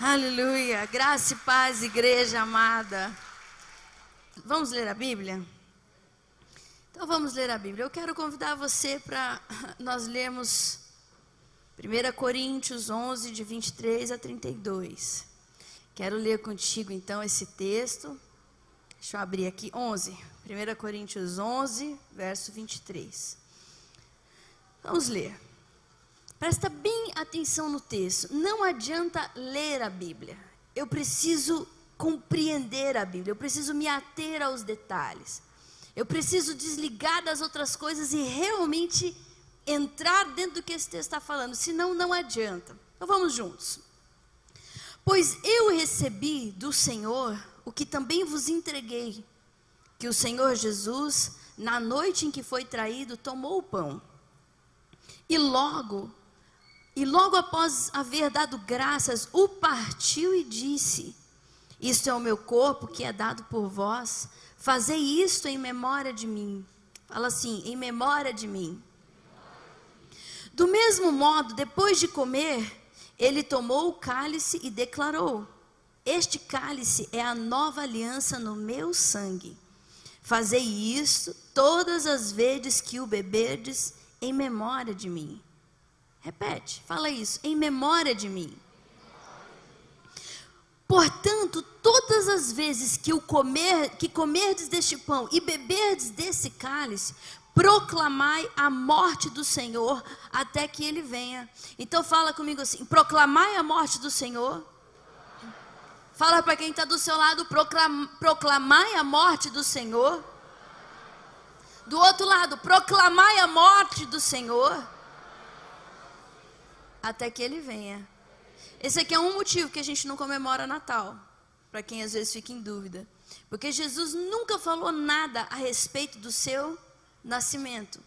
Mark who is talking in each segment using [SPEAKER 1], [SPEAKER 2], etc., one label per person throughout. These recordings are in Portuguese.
[SPEAKER 1] Aleluia. Graça e paz, igreja amada. Vamos ler a Bíblia? Então vamos ler a Bíblia. Eu quero convidar você para nós lermos 1 Coríntios 11, de 23 a 32. Quero ler contigo então esse texto. Deixa eu abrir aqui, 11. 1 Coríntios 11, verso 23. Vamos ler. Presta bem atenção no texto. Não adianta ler a Bíblia. Eu preciso compreender a Bíblia. Eu preciso me ater aos detalhes. Eu preciso desligar das outras coisas e realmente entrar dentro do que esse texto está falando. Senão, não adianta. Então vamos juntos. Pois eu recebi do Senhor o que também vos entreguei: que o Senhor Jesus, na noite em que foi traído, tomou o pão. E logo e logo após haver dado graças, o partiu e disse: Isto é o meu corpo que é dado por vós. Fazei isto em memória de mim. Fala assim: em memória de mim. Do mesmo modo, depois de comer, ele tomou o cálice e declarou: Este cálice é a nova aliança no meu sangue. Fazei isto todas as vezes que o beberdes em memória de mim. Repete, fala isso, em memória de mim. Portanto, todas as vezes que o comer, que comerdes deste pão e beberdes desse cálice, proclamai a morte do Senhor até que ele venha. Então fala comigo assim: proclamai a morte do Senhor. Fala para quem está do seu lado, proclamai a morte do Senhor. Do outro lado, proclamai a morte do Senhor até que ele venha. Esse aqui é um motivo que a gente não comemora Natal, para quem às vezes fica em dúvida. Porque Jesus nunca falou nada a respeito do seu nascimento.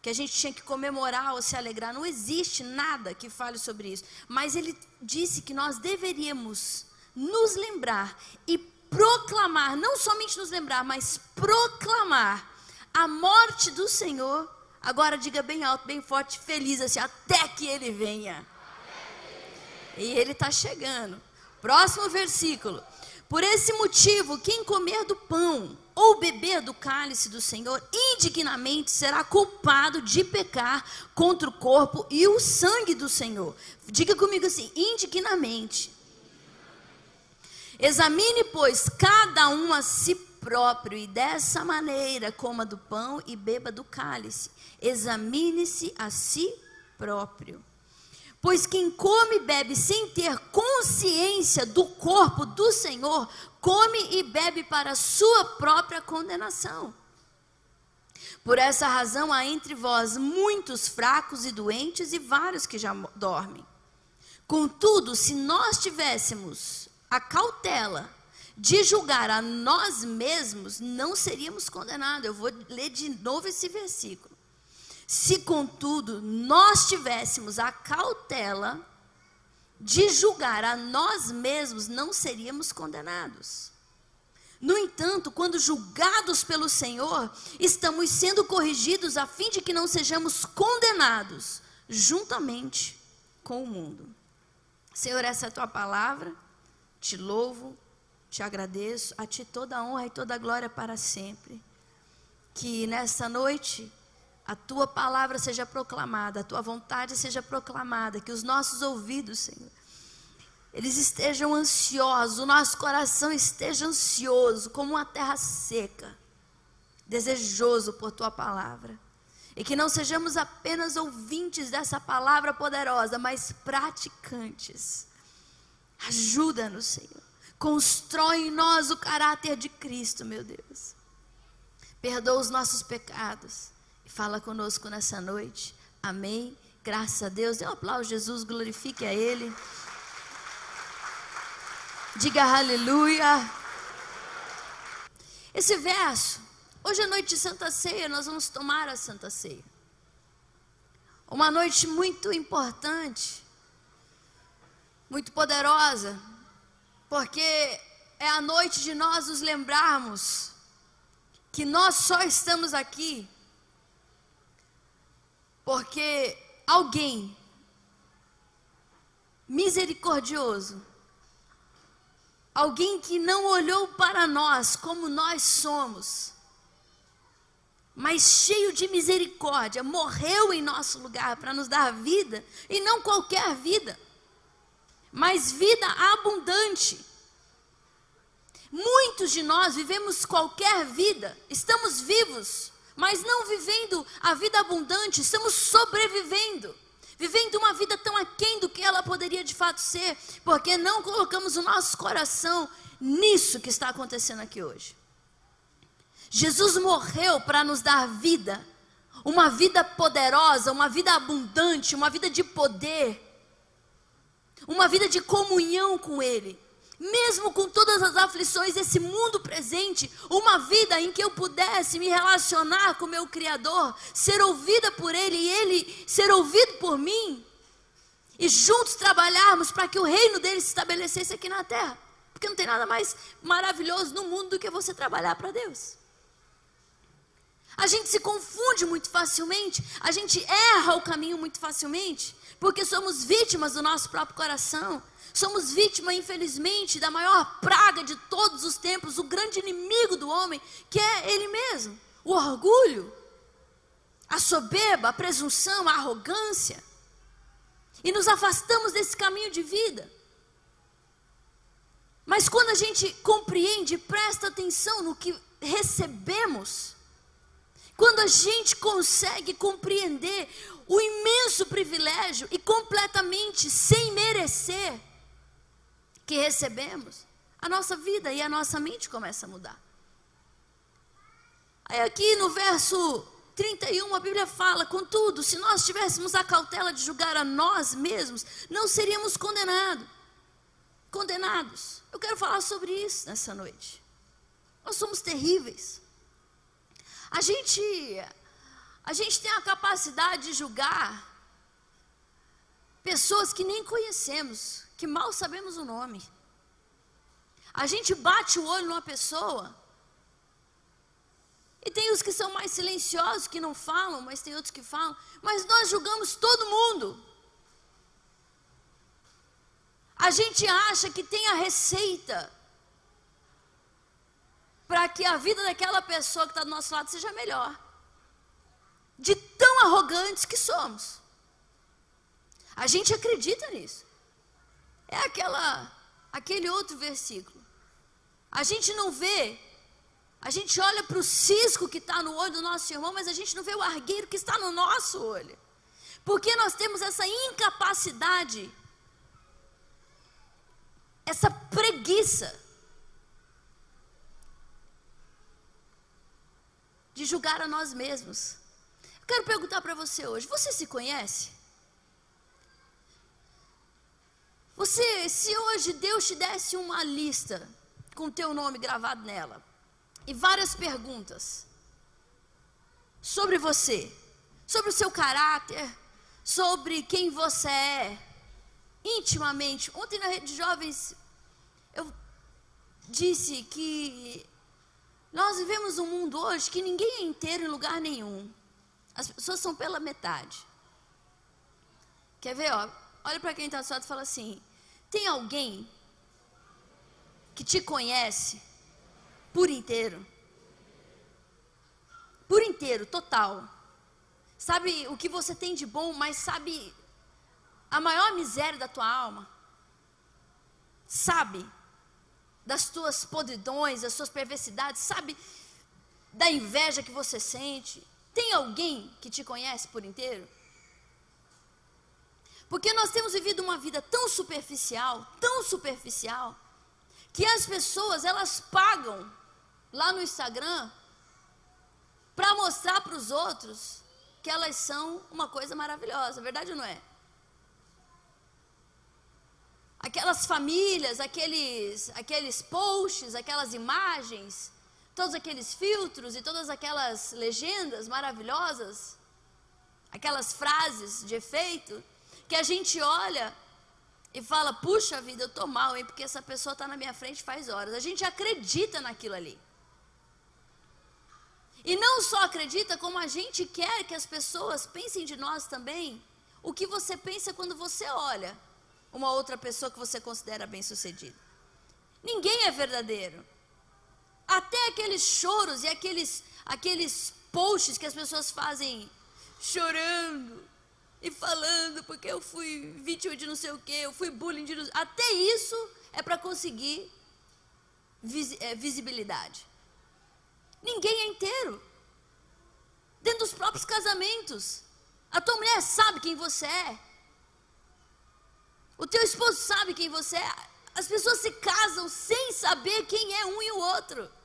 [SPEAKER 1] Que a gente tinha que comemorar ou se alegrar. Não existe nada que fale sobre isso. Mas ele disse que nós deveríamos nos lembrar e proclamar, não somente nos lembrar, mas proclamar a morte do Senhor Agora diga bem alto, bem forte, feliz assim, até que ele venha. E ele está chegando. Próximo versículo. Por esse motivo, quem comer do pão ou beber do cálice do Senhor indignamente será culpado de pecar contra o corpo e o sangue do Senhor. Diga comigo assim: indignamente. Examine, pois, cada um a si próprio, e dessa maneira coma do pão e beba do cálice. Examine-se a si próprio. Pois quem come e bebe sem ter consciência do corpo do Senhor, come e bebe para sua própria condenação. Por essa razão há entre vós muitos fracos e doentes e vários que já dormem. Contudo, se nós tivéssemos a cautela de julgar a nós mesmos, não seríamos condenados. Eu vou ler de novo esse versículo. Se, contudo, nós tivéssemos a cautela de julgar a nós mesmos, não seríamos condenados. No entanto, quando julgados pelo Senhor, estamos sendo corrigidos a fim de que não sejamos condenados juntamente com o mundo. Senhor, essa é a tua palavra. Te louvo, te agradeço. A ti toda a honra e toda a glória para sempre. Que nesta noite a tua palavra seja proclamada, a tua vontade seja proclamada, que os nossos ouvidos, Senhor, eles estejam ansiosos, o nosso coração esteja ansioso, como uma terra seca, desejoso por tua palavra. E que não sejamos apenas ouvintes dessa palavra poderosa, mas praticantes. Ajuda-nos, Senhor. Constrói em nós o caráter de Cristo, meu Deus. Perdoa os nossos pecados fala conosco nessa noite. Amém. Graças a Deus. Dê um aplauso, Jesus, glorifique a Ele. Diga aleluia. Esse verso, hoje é noite de Santa Ceia, nós vamos tomar a Santa Ceia. Uma noite muito importante, muito poderosa, porque é a noite de nós nos lembrarmos que nós só estamos aqui porque alguém misericordioso alguém que não olhou para nós como nós somos, mas cheio de misericórdia, morreu em nosso lugar para nos dar vida, e não qualquer vida, mas vida abundante. Muitos de nós vivemos qualquer vida, estamos vivos, mas não vivendo a vida abundante, estamos sobrevivendo vivendo uma vida tão aquém do que ela poderia de fato ser, porque não colocamos o nosso coração nisso que está acontecendo aqui hoje. Jesus morreu para nos dar vida, uma vida poderosa, uma vida abundante, uma vida de poder, uma vida de comunhão com Ele mesmo com todas as aflições desse mundo presente, uma vida em que eu pudesse me relacionar com meu Criador, ser ouvida por Ele e Ele ser ouvido por mim, e juntos trabalharmos para que o reino dele se estabelecesse aqui na terra. Porque não tem nada mais maravilhoso no mundo do que você trabalhar para Deus. A gente se confunde muito facilmente, a gente erra o caminho muito facilmente, porque somos vítimas do nosso próprio coração. Somos vítima, infelizmente, da maior praga de todos os tempos, o grande inimigo do homem, que é ele mesmo, o orgulho, a soberba, a presunção, a arrogância. E nos afastamos desse caminho de vida. Mas quando a gente compreende, presta atenção no que recebemos, quando a gente consegue compreender o imenso privilégio e completamente sem merecer que recebemos, a nossa vida e a nossa mente começa a mudar. Aí aqui no verso 31 a Bíblia fala: contudo, se nós tivéssemos a cautela de julgar a nós mesmos, não seríamos condenados. Condenados. Eu quero falar sobre isso nessa noite. Nós somos terríveis. A gente a gente tem a capacidade de julgar pessoas que nem conhecemos, que mal sabemos o nome. A gente bate o olho numa pessoa. E tem os que são mais silenciosos, que não falam, mas tem outros que falam. Mas nós julgamos todo mundo. A gente acha que tem a receita para que a vida daquela pessoa que está do nosso lado seja melhor. De tão arrogantes que somos. A gente acredita nisso. É aquela, aquele outro versículo. A gente não vê, a gente olha para o cisco que está no olho do nosso irmão, mas a gente não vê o argueiro que está no nosso olho. Porque nós temos essa incapacidade, essa preguiça de julgar a nós mesmos. Quero perguntar para você hoje: você se conhece? Você, se hoje Deus te desse uma lista com teu nome gravado nela e várias perguntas sobre você, sobre o seu caráter, sobre quem você é, intimamente. Ontem na rede de jovens eu disse que nós vivemos um mundo hoje que ninguém é inteiro em lugar nenhum. As pessoas são pela metade. Quer ver, ó? Olha para quem está do seu lado e fala assim: tem alguém que te conhece por inteiro? Por inteiro, total. Sabe o que você tem de bom, mas sabe a maior miséria da tua alma? Sabe das tuas podridões, das suas perversidades, sabe da inveja que você sente? Tem alguém que te conhece por inteiro? Porque nós temos vivido uma vida tão superficial, tão superficial, que as pessoas elas pagam lá no Instagram para mostrar para os outros que elas são uma coisa maravilhosa, verdade ou não é? Aquelas famílias, aqueles, aqueles posts, aquelas imagens, todos aqueles filtros e todas aquelas legendas maravilhosas, aquelas frases de efeito, que a gente olha e fala: puxa vida, eu estou mal, hein? Porque essa pessoa está na minha frente faz horas. A gente acredita naquilo ali. E não só acredita, como a gente quer que as pessoas pensem de nós também o que você pensa quando você olha uma outra pessoa que você considera bem-sucedida. Ninguém é verdadeiro. Até aqueles choros e aqueles, aqueles posts que as pessoas fazem chorando e falando porque eu fui vítima de não sei o que, eu fui bullying de não... até isso é para conseguir vis, é, visibilidade. Ninguém é inteiro. Dentro dos próprios casamentos, a tua mulher sabe quem você é. O teu esposo sabe quem você é. As pessoas se casam sem saber quem é um e o outro.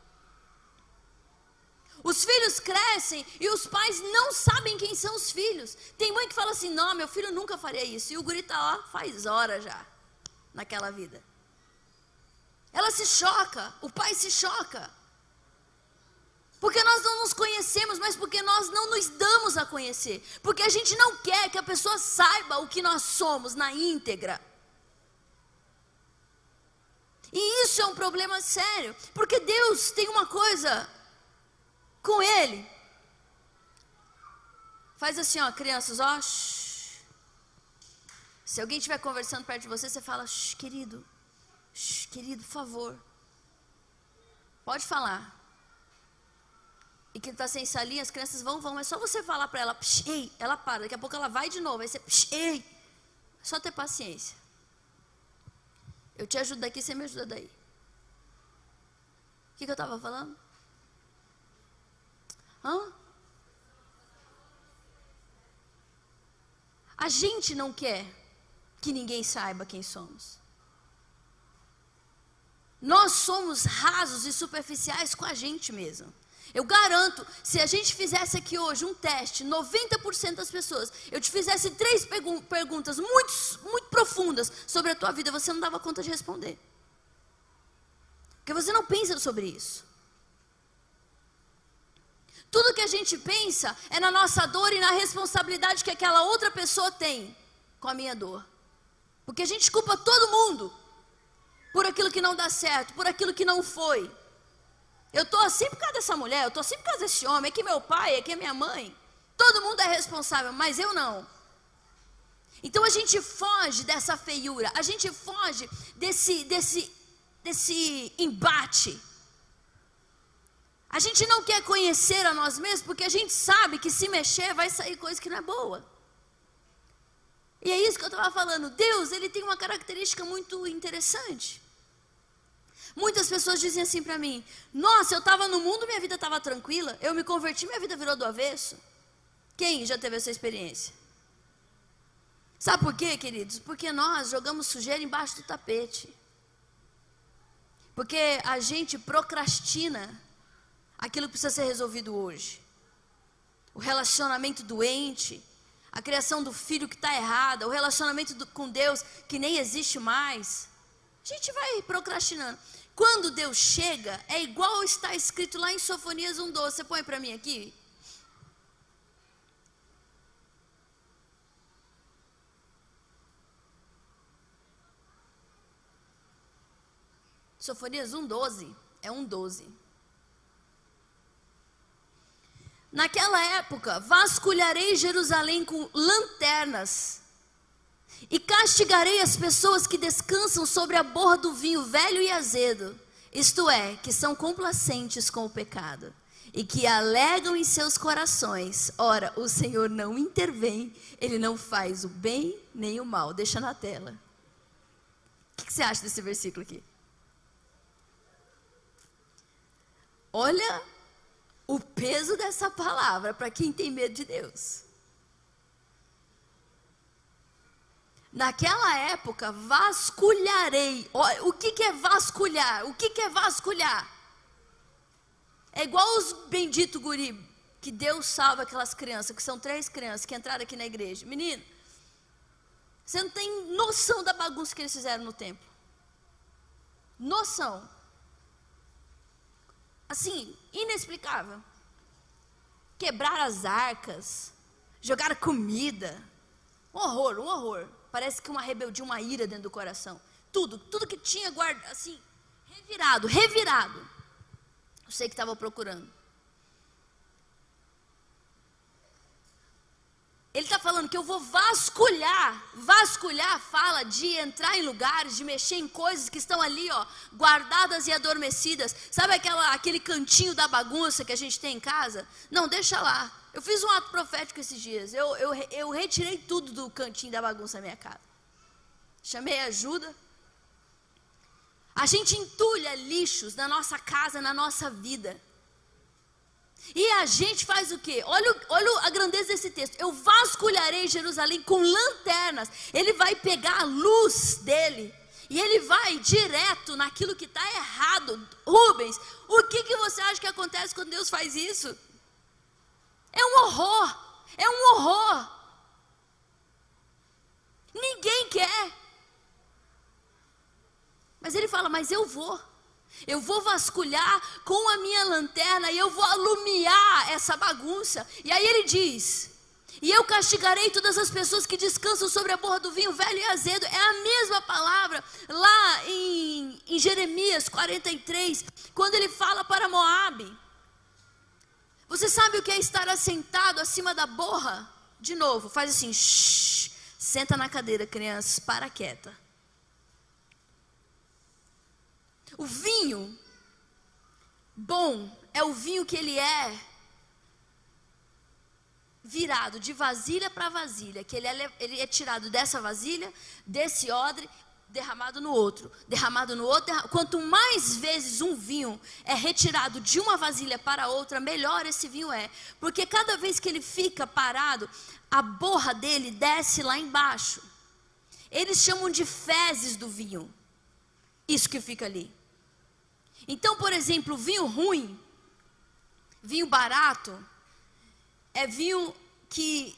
[SPEAKER 1] Os filhos crescem e os pais não sabem quem são os filhos. Tem mãe que fala assim: não, meu filho nunca faria isso. E o guri tá lá faz hora já naquela vida. Ela se choca, o pai se choca. Porque nós não nos conhecemos, mas porque nós não nos damos a conhecer. Porque a gente não quer que a pessoa saiba o que nós somos na íntegra. E isso é um problema sério, porque Deus tem uma coisa com ele. Faz assim, ó, crianças, ó. Shh. Se alguém estiver conversando perto de você, você fala, querido, shh, querido, por favor. Pode falar. E quem está sem salinha, as crianças vão, vão. É só você falar para ela, psh, ei, ela para. Daqui a pouco ela vai de novo. Aí você, psh, ei. É só ter paciência. Eu te ajudo daqui, você me ajuda daí. O que, que eu estava falando? Hã? A gente não quer que ninguém saiba quem somos. Nós somos rasos e superficiais com a gente mesmo. Eu garanto, se a gente fizesse aqui hoje um teste, 90% das pessoas, eu te fizesse três perguntas muito, muito profundas sobre a tua vida, você não dava conta de responder. Porque você não pensa sobre isso. Tudo que a gente pensa é na nossa dor e na responsabilidade que aquela outra pessoa tem com a minha dor. Porque a gente culpa todo mundo por aquilo que não dá certo, por aquilo que não foi. Eu estou assim por causa dessa mulher, eu estou assim por causa desse homem, é que meu pai, é que minha mãe. Todo mundo é responsável, mas eu não. Então a gente foge dessa feiura, a gente foge desse, desse, desse embate. A gente não quer conhecer a nós mesmos porque a gente sabe que se mexer vai sair coisa que não é boa. E é isso que eu estava falando. Deus, ele tem uma característica muito interessante. Muitas pessoas dizem assim para mim: Nossa, eu estava no mundo, minha vida estava tranquila. Eu me converti, minha vida virou do avesso. Quem já teve essa experiência? Sabe por quê, queridos? Porque nós jogamos sujeira embaixo do tapete. Porque a gente procrastina aquilo que precisa ser resolvido hoje. O relacionamento doente, a criação do filho que está errada, o relacionamento do, com Deus que nem existe mais. A gente vai procrastinando. Quando Deus chega, é igual está escrito lá em Sofonias 1,12. Você põe para mim aqui? Sofonias 1,12 é 1,12. Naquela época, vasculharei Jerusalém com lanternas e castigarei as pessoas que descansam sobre a borra do vinho velho e azedo, isto é, que são complacentes com o pecado e que alegam em seus corações. Ora, o Senhor não intervém, ele não faz o bem nem o mal. Deixa na tela. O que, você acha desse versículo aqui? Olha o peso dessa palavra para quem tem medo de Deus. Naquela época, vasculharei. O que, que é vasculhar? O que, que é vasculhar? É igual os benditos guri, que Deus salva aquelas crianças, que são três crianças que entraram aqui na igreja. Menino, você não tem noção da bagunça que eles fizeram no templo. Noção assim, inexplicável. Quebrar as arcas, jogar comida. Um horror, um horror. Parece que uma rebeldia, uma ira dentro do coração. Tudo, tudo que tinha guardado, assim, revirado, revirado. Eu sei que estava procurando. Ele está falando que eu vou vasculhar. Vasculhar fala de entrar em lugares, de mexer em coisas que estão ali, ó, guardadas e adormecidas. Sabe aquela, aquele cantinho da bagunça que a gente tem em casa? Não, deixa lá. Eu fiz um ato profético esses dias. Eu, eu, eu retirei tudo do cantinho da bagunça da minha casa. Chamei ajuda. A gente entulha lixos na nossa casa, na nossa vida. E a gente faz o quê? Olha, olha a grandeza desse texto. Eu vasculharei Jerusalém com lanternas. Ele vai pegar a luz dele. E ele vai direto naquilo que está errado. Rubens, o que, que você acha que acontece quando Deus faz isso? É um horror. É um horror. Ninguém quer. Mas ele fala: Mas eu vou. Eu vou vasculhar com a minha lanterna e eu vou alumiar essa bagunça. E aí ele diz: E eu castigarei todas as pessoas que descansam sobre a borra do vinho velho e azedo. É a mesma palavra lá em, em Jeremias 43, quando ele fala para Moabe. Você sabe o que é estar assentado acima da borra? De novo, faz assim, shh, senta na cadeira, crianças, para quieta. O vinho bom é o vinho que ele é virado de vasilha para vasilha, que ele é, ele é tirado dessa vasilha, desse odre, derramado no outro, derramado no outro. Quanto mais vezes um vinho é retirado de uma vasilha para outra, melhor esse vinho é, porque cada vez que ele fica parado, a borra dele desce lá embaixo. Eles chamam de fezes do vinho. Isso que fica ali. Então, por exemplo, vinho ruim, vinho barato, é vinho que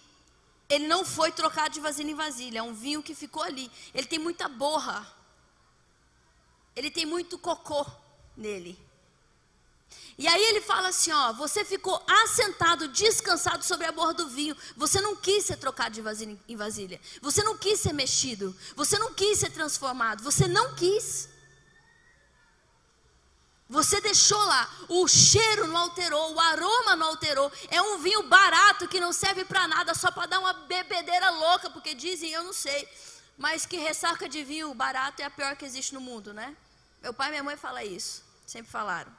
[SPEAKER 1] ele não foi trocado de vasilha em vasilha, é um vinho que ficou ali. Ele tem muita borra. Ele tem muito cocô nele. E aí ele fala assim, ó, você ficou assentado, descansado sobre a borra do vinho. Você não quis ser trocado de vasilha em vasilha. Você não quis ser mexido. Você não quis ser transformado. Você não quis. Você deixou lá, o cheiro não alterou, o aroma não alterou. É um vinho barato que não serve para nada, só para dar uma bebedeira louca, porque dizem, eu não sei, mas que ressaca de vinho barato é a pior que existe no mundo, né? Meu pai e minha mãe falam isso, sempre falaram.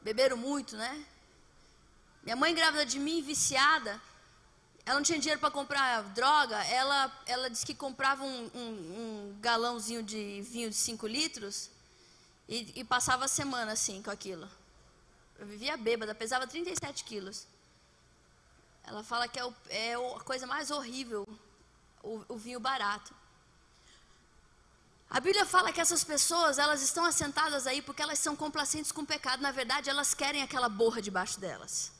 [SPEAKER 1] Beberam muito, né? Minha mãe grávida de mim, viciada, ela não tinha dinheiro para comprar droga, ela, ela disse que comprava um, um, um galãozinho de vinho de 5 litros e, e passava a semana assim com aquilo. Eu vivia bêbada, pesava 37 quilos. Ela fala que é, o, é a coisa mais horrível, o, o, vinho barato. A Bíblia fala que essas pessoas, elas estão assentadas aí porque elas são complacentes com o pecado. Na verdade, elas querem aquela borra debaixo delas.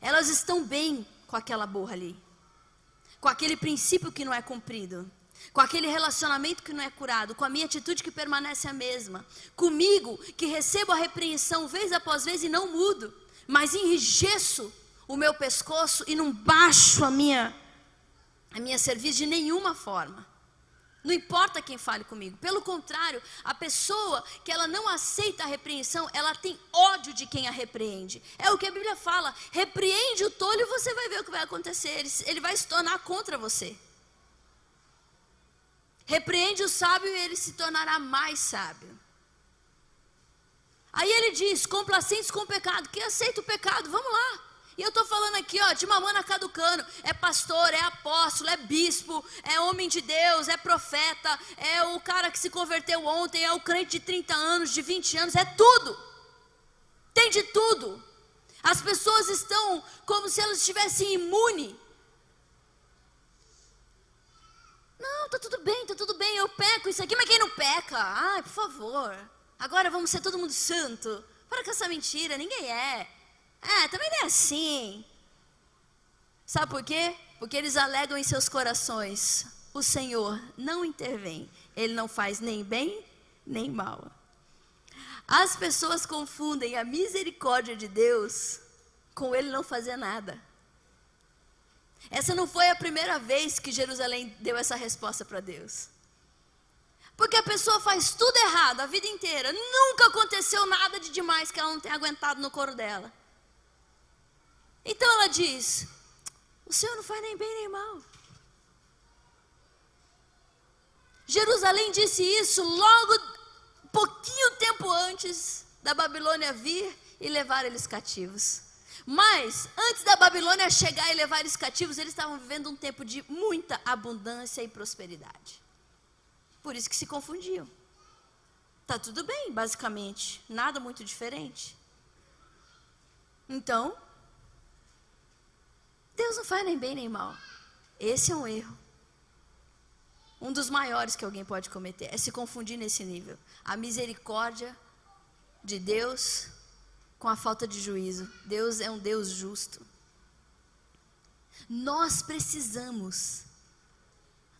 [SPEAKER 1] Elas estão bem com aquela borra ali. Com aquele princípio que não é cumprido com aquele relacionamento que não é curado, com a minha atitude que permanece a mesma, comigo que recebo a repreensão vez após vez e não mudo, mas enrijeço o meu pescoço e não baixo a minha a minha serviço de nenhuma forma. Não importa quem fale comigo. Pelo contrário, a pessoa que ela não aceita a repreensão, ela tem ódio de quem a repreende. É o que a Bíblia fala. Repreende o tolo e você vai ver o que vai acontecer. Ele, ele vai se tornar contra você. Repreende o sábio e ele se tornará mais sábio. Aí ele diz: complacentes com o pecado. Quem aceita o pecado, vamos lá. E eu estou falando aqui, ó, de mamana caducano. É pastor, é apóstolo, é bispo, é homem de Deus, é profeta, é o cara que se converteu ontem, é o crente de 30 anos, de 20 anos, é tudo. Tem de tudo. As pessoas estão como se elas estivessem imunes Não, tá tudo bem, tá tudo bem, eu peco isso aqui, mas quem não peca? Ai, por favor. Agora vamos ser todo mundo santo. Para com essa mentira, ninguém é. É, também não é assim. Sabe por quê? Porque eles alegam em seus corações: o Senhor não intervém, Ele não faz nem bem nem mal. As pessoas confundem a misericórdia de Deus com Ele não fazer nada. Essa não foi a primeira vez que Jerusalém deu essa resposta para Deus. Porque a pessoa faz tudo errado a vida inteira. Nunca aconteceu nada de demais que ela não tenha aguentado no coro dela. Então ela diz: O Senhor não faz nem bem nem mal. Jerusalém disse isso logo pouquinho tempo antes da Babilônia vir e levar eles cativos. Mas, antes da Babilônia chegar e levar eles cativos, eles estavam vivendo um tempo de muita abundância e prosperidade. Por isso que se confundiam. Tá tudo bem, basicamente, nada muito diferente. Então, Deus não faz nem bem nem mal. Esse é um erro. Um dos maiores que alguém pode cometer é se confundir nesse nível. A misericórdia de Deus com a falta de juízo. Deus é um Deus justo. Nós precisamos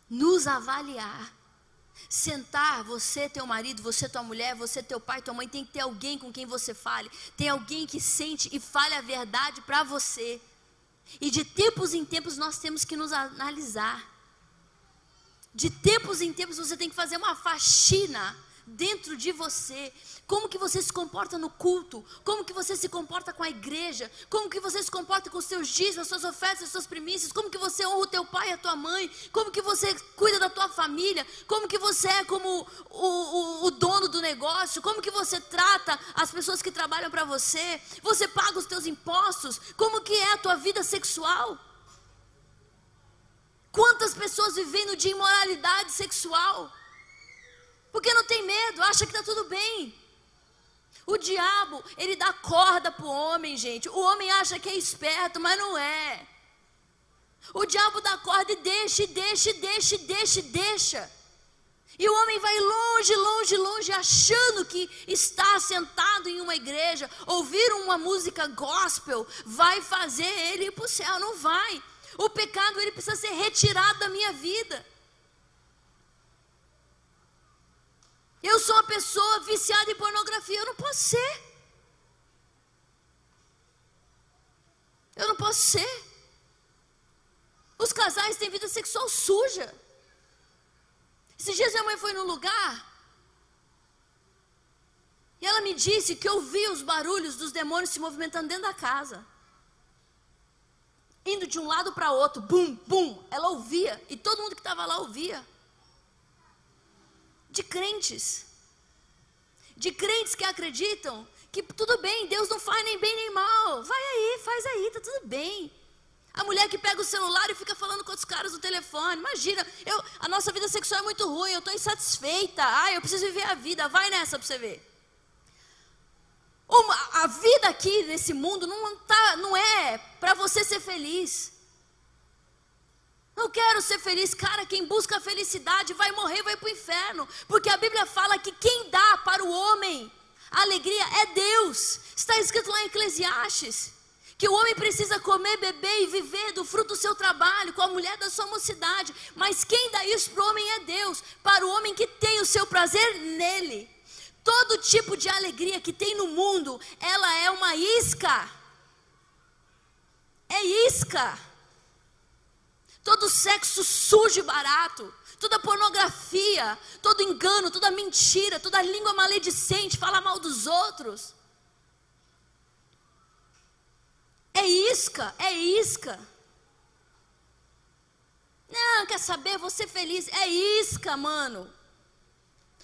[SPEAKER 1] nos avaliar. Sentar, você, teu marido, você, tua mulher, você, teu pai, tua mãe, tem que ter alguém com quem você fale. Tem alguém que sente e fale a verdade para você. E de tempos em tempos nós temos que nos analisar. De tempos em tempos você tem que fazer uma faxina dentro de você. Como que você se comporta no culto? Como que você se comporta com a igreja? Como que você se comporta com os seus dízimos, as suas ofertas, as suas primícias? Como que você honra o teu pai e a tua mãe? Como que você cuida da tua família? Como que você é como o, o, o dono do negócio? Como que você trata as pessoas que trabalham para você? Você paga os teus impostos? Como que é a tua vida sexual? Quantas pessoas vivendo de imoralidade sexual? Porque não tem medo, acha que está tudo bem. O diabo, ele dá corda para o homem, gente. O homem acha que é esperto, mas não é. O diabo dá corda e deixa, deixa, deixa, deixa, e deixa. E o homem vai longe, longe, longe, achando que está sentado em uma igreja, ouvir uma música gospel, vai fazer ele ir para o céu. Não vai. O pecado, ele precisa ser retirado da minha vida. Eu sou uma pessoa viciada em pornografia, eu não posso ser. Eu não posso ser. Os casais têm vida sexual suja. Esses dias minha mãe foi num lugar e ela me disse que ouvia os barulhos dos demônios se movimentando dentro da casa. Indo de um lado para outro, bum, bum. Ela ouvia e todo mundo que estava lá ouvia de crentes. De crentes que acreditam que tudo bem, Deus não faz nem bem nem mal. Vai aí, faz aí, tá tudo bem. A mulher que pega o celular e fica falando com outros caras no telefone. Imagina, eu, a nossa vida sexual é muito ruim, eu estou insatisfeita. Ah, eu preciso viver a vida. Vai nessa para você ver. Uma, a vida aqui nesse mundo não, tá, não é para você ser feliz. Não quero ser feliz, cara. Quem busca a felicidade vai morrer, vai para o inferno. Porque a Bíblia fala que quem dá para o homem a alegria é Deus. Está escrito lá em Eclesiastes. Que o homem precisa comer, beber e viver do fruto do seu trabalho, com a mulher da sua mocidade. Mas quem dá isso para o homem é Deus. Para o homem que tem o seu prazer nele. Todo tipo de alegria que tem no mundo, ela é uma isca. É isca todo sexo sujo e barato, toda pornografia, todo engano, toda mentira, toda língua maledicente, falar mal dos outros. É isca, é isca. Não, quer saber? Você feliz. É isca, mano.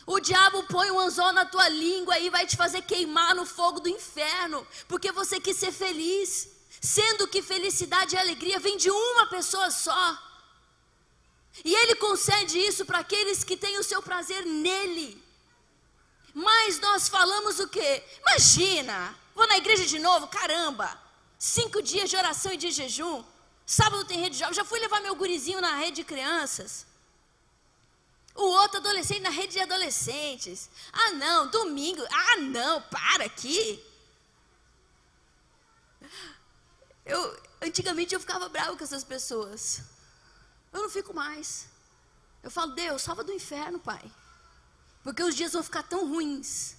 [SPEAKER 1] O diabo põe um anzol na tua língua e vai te fazer queimar no fogo do inferno, porque você quis ser feliz sendo que felicidade e alegria vêm de uma pessoa só. E Ele concede isso para aqueles que têm o seu prazer nele. Mas nós falamos o quê? Imagina, vou na igreja de novo, caramba, cinco dias de oração e de jejum. Sábado tem rede de jovens, já fui levar meu gurizinho na rede de crianças. O outro adolescente na rede de adolescentes. Ah, não, domingo. Ah, não, para aqui. Eu, antigamente eu ficava bravo com essas pessoas. Eu não fico mais. Eu falo, Deus, salva do inferno, Pai. Porque os dias vão ficar tão ruins.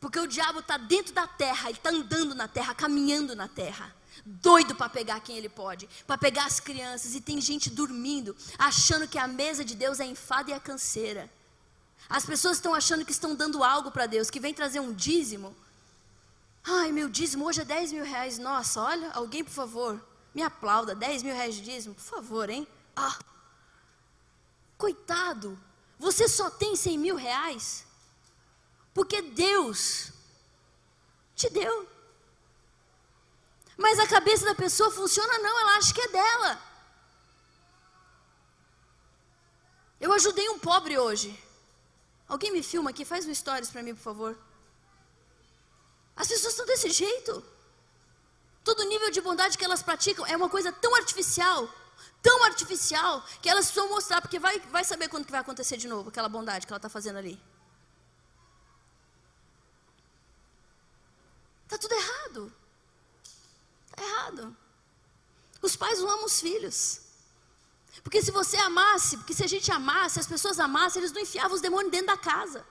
[SPEAKER 1] Porque o diabo está dentro da terra, ele está andando na terra, caminhando na terra. Doido para pegar quem ele pode, para pegar as crianças. E tem gente dormindo, achando que a mesa de Deus é enfada e a canseira. As pessoas estão achando que estão dando algo para Deus, que vem trazer um dízimo. Ai, meu dízimo hoje é 10 mil reais. Nossa, olha, alguém por favor. Me aplauda, 10 mil reais de dízimo, por favor, hein? Ah, coitado, você só tem 100 mil reais? Porque Deus te deu. Mas a cabeça da pessoa funciona não, ela acha que é dela. Eu ajudei um pobre hoje. Alguém me filma aqui, faz um stories para mim, por favor. As pessoas estão desse jeito. Todo nível de bondade que elas praticam é uma coisa tão artificial, tão artificial, que elas precisam mostrar, porque vai, vai saber quando que vai acontecer de novo aquela bondade que ela está fazendo ali. Está tudo errado. Está errado. Os pais não amam os filhos. Porque se você amasse, porque se a gente amasse, as pessoas amassem, eles não enfiavam os demônios dentro da casa.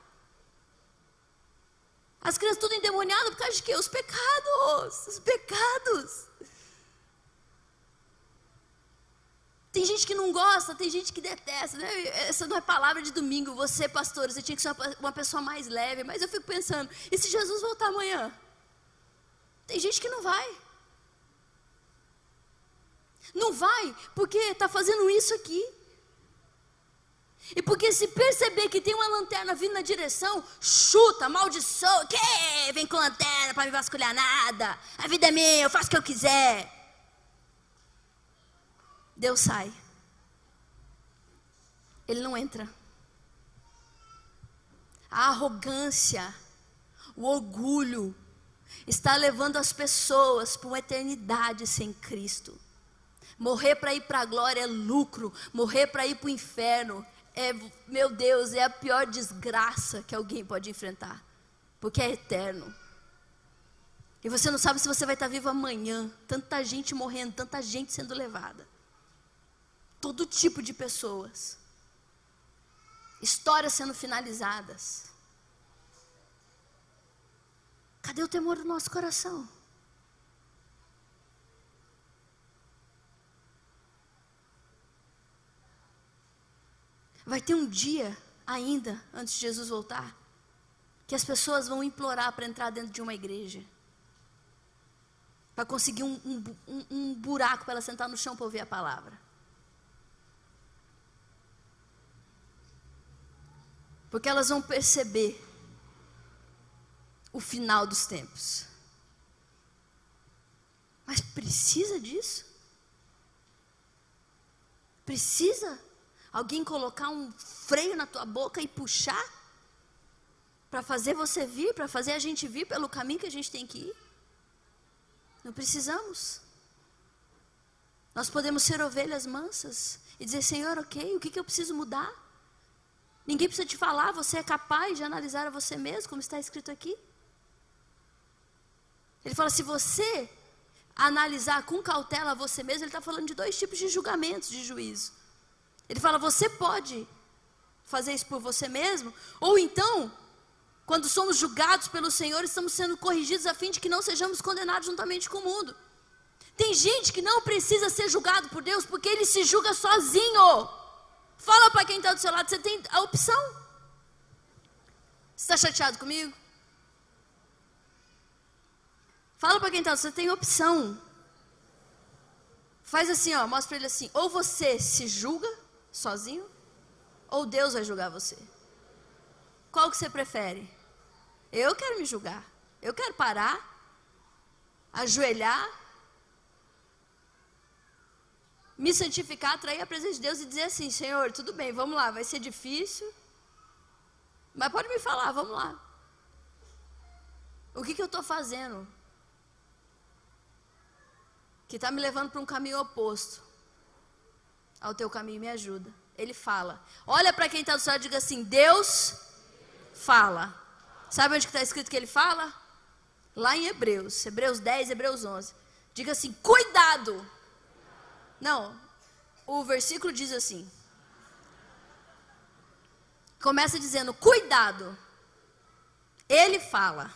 [SPEAKER 1] As crianças tudo endemoniadas por causa de quê? Os pecados, os pecados. Tem gente que não gosta, tem gente que detesta. Né? Essa não é palavra de domingo. Você, pastor, você tinha que ser uma pessoa mais leve. Mas eu fico pensando, e se Jesus voltar amanhã? Tem gente que não vai. Não vai, porque está fazendo isso aqui. E porque se perceber que tem uma lanterna vindo na direção, chuta, amaldiçoa, que vem com lanterna para me vasculhar nada. A vida é minha, eu faço o que eu quiser. Deus sai. Ele não entra. A arrogância, o orgulho, está levando as pessoas para uma eternidade sem Cristo. Morrer para ir para a glória é lucro, morrer para ir para o inferno é, meu Deus, é a pior desgraça que alguém pode enfrentar, porque é eterno. E você não sabe se você vai estar vivo amanhã. Tanta gente morrendo, tanta gente sendo levada. Todo tipo de pessoas. Histórias sendo finalizadas. Cadê o temor do nosso coração? Vai ter um dia ainda, antes de Jesus voltar, que as pessoas vão implorar para entrar dentro de uma igreja. Para conseguir um, um, um buraco para ela sentar no chão para ouvir a palavra. Porque elas vão perceber o final dos tempos. Mas precisa disso? Precisa Alguém colocar um freio na tua boca e puxar? Para fazer você vir, para fazer a gente vir pelo caminho que a gente tem que ir? Não precisamos. Nós podemos ser ovelhas mansas e dizer: Senhor, ok, o que, que eu preciso mudar? Ninguém precisa te falar, você é capaz de analisar a você mesmo, como está escrito aqui. Ele fala: se você analisar com cautela a você mesmo, ele está falando de dois tipos de julgamentos, de juízo. Ele fala: você pode fazer isso por você mesmo, ou então, quando somos julgados pelo Senhor, estamos sendo corrigidos a fim de que não sejamos condenados juntamente com o mundo. Tem gente que não precisa ser julgado por Deus porque ele se julga sozinho. Fala para quem está do seu lado, você tem a opção. Você está chateado comigo? Fala para quem está, você tem opção. Faz assim, ó, mostra para ele assim: ou você se julga sozinho? Ou Deus vai julgar você? Qual que você prefere? Eu quero me julgar. Eu quero parar, ajoelhar, me santificar, atrair a presença de Deus e dizer assim: Senhor, tudo bem, vamos lá, vai ser difícil, mas pode me falar, vamos lá. O que, que eu estou fazendo? Que está me levando para um caminho oposto ao teu caminho, me ajuda. Ele fala. Olha para quem está do seu lado e diga assim: Deus fala. Sabe onde está escrito que ele fala? Lá em Hebreus, Hebreus 10, Hebreus 11. Diga assim: cuidado. Não, o versículo diz assim. Começa dizendo: cuidado. Ele fala.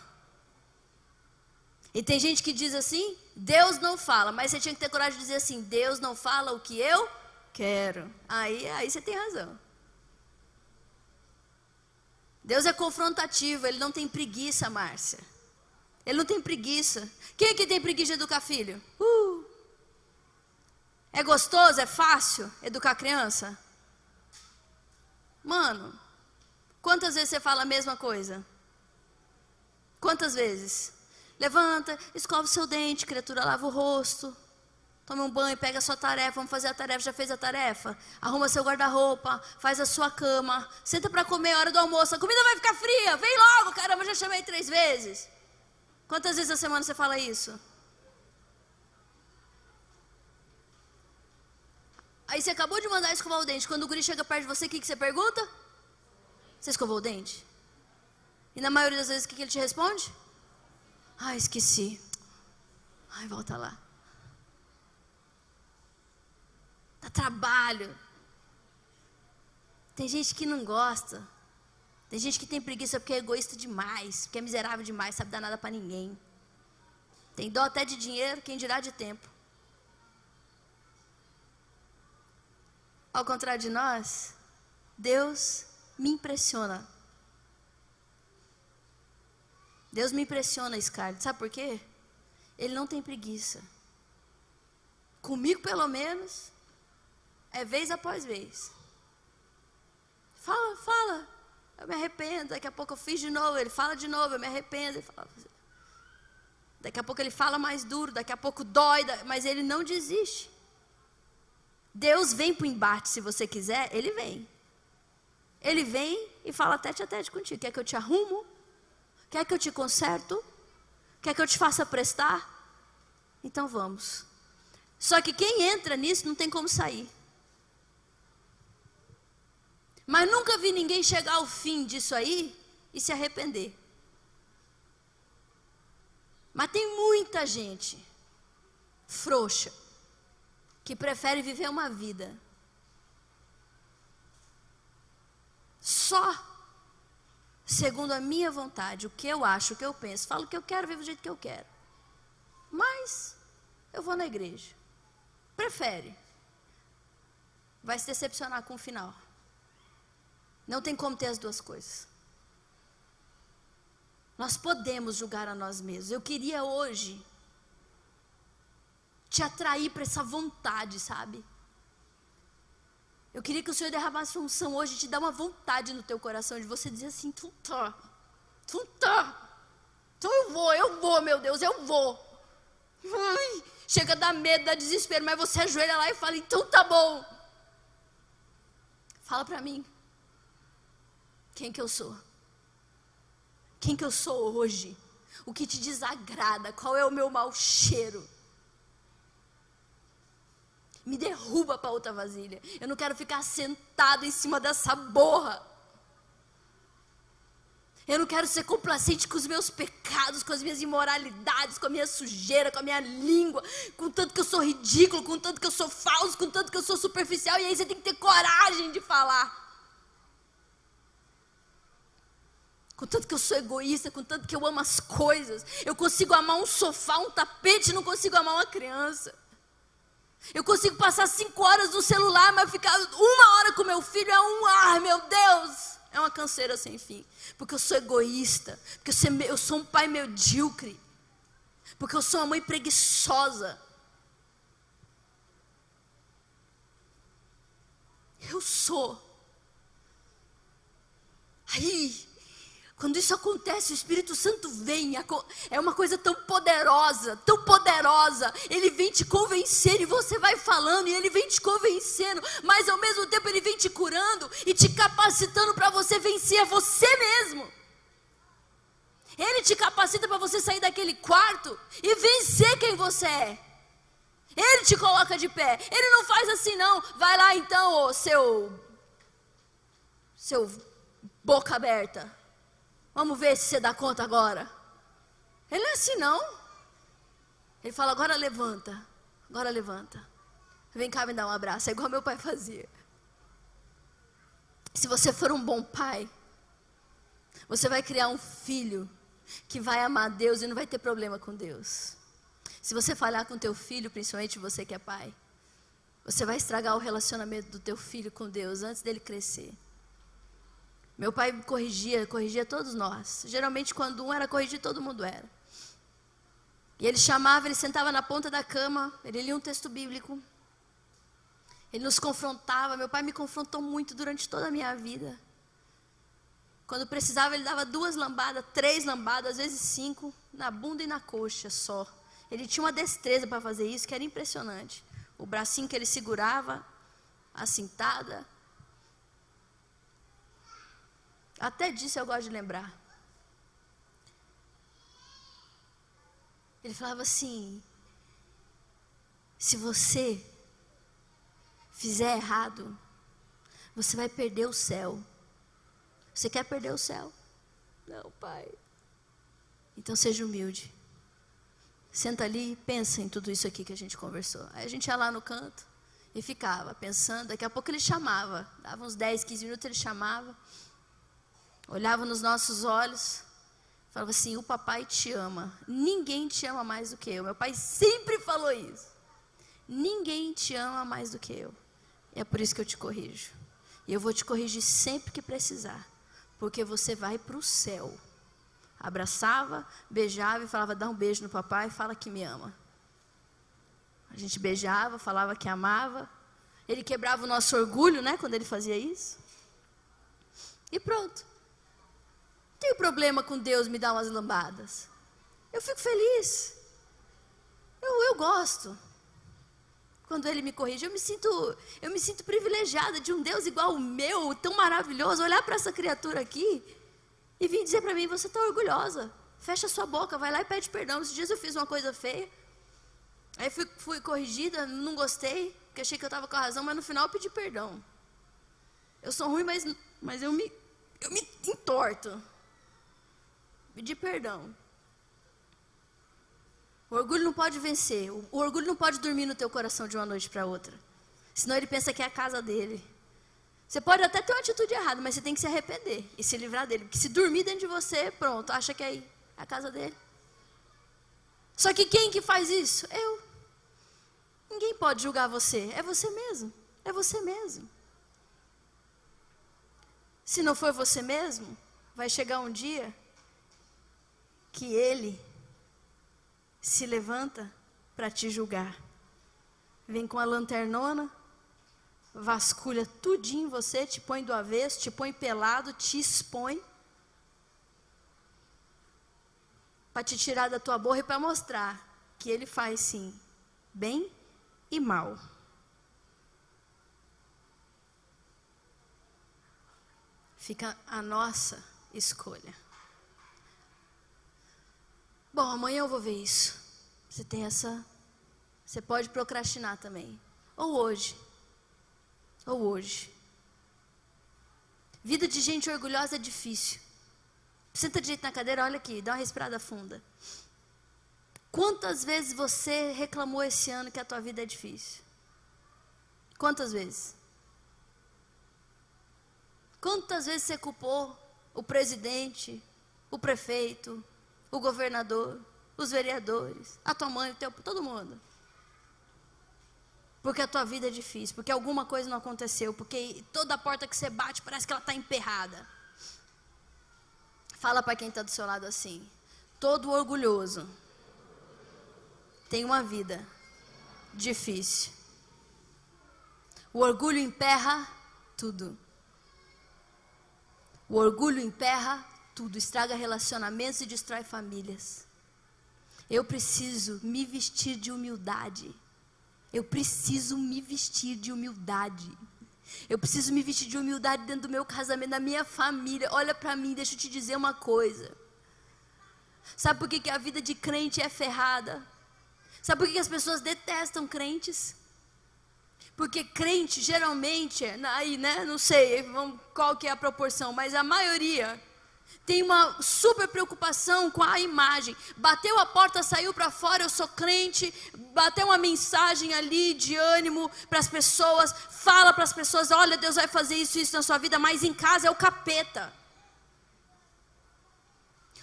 [SPEAKER 1] E tem gente que diz assim: Deus não fala, mas você tinha que ter coragem de dizer assim: Deus não fala o que eu Quero. Aí, aí você tem razão. Deus é confrontativo, ele não tem preguiça, Márcia. Ele não tem preguiça. Quem é que tem preguiça de educar filho? Uh! É gostoso, é fácil educar criança? Mano, quantas vezes você fala a mesma coisa? Quantas vezes? Levanta, escova o seu dente, criatura, lava o rosto. Tome um banho, pega a sua tarefa, vamos fazer a tarefa, já fez a tarefa? Arruma seu guarda-roupa, faz a sua cama, senta para comer hora do almoço, a comida vai ficar fria, vem logo, caramba, já chamei três vezes. Quantas vezes a semana você fala isso? Aí você acabou de mandar escovar o dente. Quando o guri chega perto de você, o que, que você pergunta? Você escovou o dente? E na maioria das vezes, o que, que ele te responde? Ah, esqueci. Ai, volta lá. Dá trabalho. Tem gente que não gosta. Tem gente que tem preguiça porque é egoísta demais, porque é miserável demais, sabe dar nada para ninguém. Tem dó até de dinheiro, quem dirá de tempo. Ao contrário de nós, Deus me impressiona. Deus me impressiona, Scarlett. Sabe por quê? Ele não tem preguiça. Comigo, pelo menos, é vez após vez. Fala, fala. Eu me arrependo. Daqui a pouco eu fiz de novo. Ele fala de novo. Eu me arrependo. Ele fala. Daqui a pouco ele fala mais duro. Daqui a pouco dói. Mas ele não desiste. Deus vem para o embate, se você quiser, ele vem. Ele vem e fala tete a tete contigo. Quer que eu te arrumo? Quer que eu te conserto? Quer que eu te faça prestar? Então vamos. Só que quem entra nisso não tem como sair. Mas nunca vi ninguém chegar ao fim disso aí e se arrepender. Mas tem muita gente frouxa que prefere viver uma vida só segundo a minha vontade, o que eu acho, o que eu penso, falo o que eu quero, vivo do jeito que eu quero. Mas eu vou na igreja. Prefere. Vai se decepcionar com o final. Não tem como ter as duas coisas. Nós podemos julgar a nós mesmos. Eu queria hoje te atrair para essa vontade, sabe? Eu queria que o Senhor derramasse unção hoje, te dar uma vontade no teu coração de você dizer assim: tu tá, tu tá. Então eu vou, eu vou, meu Deus, eu vou. Ai, chega a dar medo, dá desespero, mas você ajoelha lá e fala: então tá bom. Fala para mim. Quem que eu sou? Quem que eu sou hoje? O que te desagrada? Qual é o meu mau cheiro? me derruba para outra vasilha. Eu não quero ficar sentado em cima dessa borra. Eu não quero ser complacente com os meus pecados, com as minhas imoralidades, com a minha sujeira, com a minha língua, com tanto que eu sou ridículo, com tanto que eu sou falso, com tanto que eu sou superficial. E aí você tem que ter coragem de falar. Com tanto que eu sou egoísta, com tanto que eu amo as coisas. Eu consigo amar um sofá, um tapete, não consigo amar uma criança. Eu consigo passar cinco horas no celular, mas ficar uma hora com meu filho é um ar, meu Deus. É uma canseira sem fim. Porque eu sou egoísta. Porque eu sou, eu sou um pai medíocre. Porque eu sou uma mãe preguiçosa. Eu sou. Aí, quando isso acontece, o Espírito Santo vem, é uma coisa tão poderosa, tão poderosa. Ele vem te convencer e você vai falando, e ele vem te convencendo, mas ao mesmo tempo ele vem te curando e te capacitando para você vencer você mesmo. Ele te capacita para você sair daquele quarto e vencer quem você é. Ele te coloca de pé. Ele não faz assim, não. Vai lá então, ô, seu. Seu boca aberta. Vamos ver se você dá conta agora. Ele não é assim, não. Ele fala: agora levanta. Agora levanta. Vem cá me dar um abraço. É igual meu pai fazia. Se você for um bom pai, você vai criar um filho que vai amar Deus e não vai ter problema com Deus. Se você falhar com teu filho, principalmente você que é pai, você vai estragar o relacionamento do teu filho com Deus antes dele crescer. Meu pai corrigia, corrigia todos nós. Geralmente, quando um era corrigido, todo mundo era. E ele chamava, ele sentava na ponta da cama, ele lia um texto bíblico. Ele nos confrontava. Meu pai me confrontou muito durante toda a minha vida. Quando precisava, ele dava duas lambadas, três lambadas, às vezes cinco, na bunda e na coxa só. Ele tinha uma destreza para fazer isso que era impressionante. O bracinho que ele segurava, a cintada. Até disso eu gosto de lembrar. Ele falava assim: se você fizer errado, você vai perder o céu. Você quer perder o céu? Não, pai. Então seja humilde. Senta ali e pensa em tudo isso aqui que a gente conversou. Aí a gente ia lá no canto e ficava pensando. Daqui a pouco ele chamava. Dava uns 10, 15 minutos, ele chamava. Olhava nos nossos olhos. Falava assim: O papai te ama. Ninguém te ama mais do que eu. Meu pai sempre falou isso. Ninguém te ama mais do que eu. E é por isso que eu te corrijo. E eu vou te corrigir sempre que precisar. Porque você vai para o céu. Abraçava, beijava e falava: dá um beijo no papai fala que me ama. A gente beijava, falava que amava. Ele quebrava o nosso orgulho, né, quando ele fazia isso. E pronto. Tenho problema com Deus me dar umas lambadas. Eu fico feliz. Eu, eu gosto quando ele me corrige. Eu me sinto, eu me sinto privilegiada de um Deus igual o meu, tão maravilhoso, olhar para essa criatura aqui e vir dizer para mim: você está orgulhosa. Fecha sua boca, vai lá e pede perdão. Esses dias eu fiz uma coisa feia. Aí fui, fui corrigida, não gostei, porque achei que eu estava com a razão, mas no final eu pedi perdão. Eu sou ruim, mas, mas eu, me, eu me entorto. Pedi perdão. O orgulho não pode vencer. O, orgulho não pode dormir no teu coração de uma noite para outra. Senão ele pensa que é a casa dele. Você pode até ter uma atitude errada, mas você tem que se arrepender e se livrar dele. Porque se dormir dentro de você, pronto, acha que é, é a casa dele. Só que quem que faz isso? Eu. Ninguém pode julgar você. É você mesmo. É você mesmo. Se não for você mesmo, vai chegar um dia que ele se levanta para te julgar. Vem com a lanternona, vasculha tudinho você, te põe do avesso, te põe pelado, te expõe. Para te tirar da tua borra e para mostrar que ele faz sim, bem e mal. Fica a nossa escolha. Bom, amanhã eu vou ver isso. Você tem essa. Você pode procrastinar também. Ou hoje. Ou hoje. Vida de gente orgulhosa é difícil. Senta direito na cadeira, olha aqui, dá uma respirada funda. Quantas vezes você reclamou esse ano que a tua vida é difícil? Quantas vezes? Quantas vezes você culpou o presidente, o prefeito, o governador, os vereadores, a tua mãe, o teu, todo mundo. Porque a tua vida é difícil, porque alguma coisa não aconteceu, porque toda porta que você bate parece que ela está emperrada. Fala para quem está do seu lado assim: todo orgulhoso tem uma vida difícil. O orgulho emperra tudo. O orgulho emperra tudo, estraga relacionamentos e destrói famílias. Eu preciso me vestir de humildade. Eu preciso me vestir de humildade. Eu preciso me vestir de humildade dentro do meu casamento, da minha família. Olha para mim, deixa eu te dizer uma coisa. Sabe por que, que a vida de crente é ferrada? Sabe por que, que as pessoas detestam crentes? Porque crente geralmente, aí, né, não sei qual que é a proporção, mas a maioria tem uma super preocupação com a imagem. Bateu a porta, saiu para fora, eu sou crente. Bateu uma mensagem ali de ânimo para as pessoas. Fala para as pessoas: olha, Deus vai fazer isso, isso na sua vida, mas em casa é o capeta.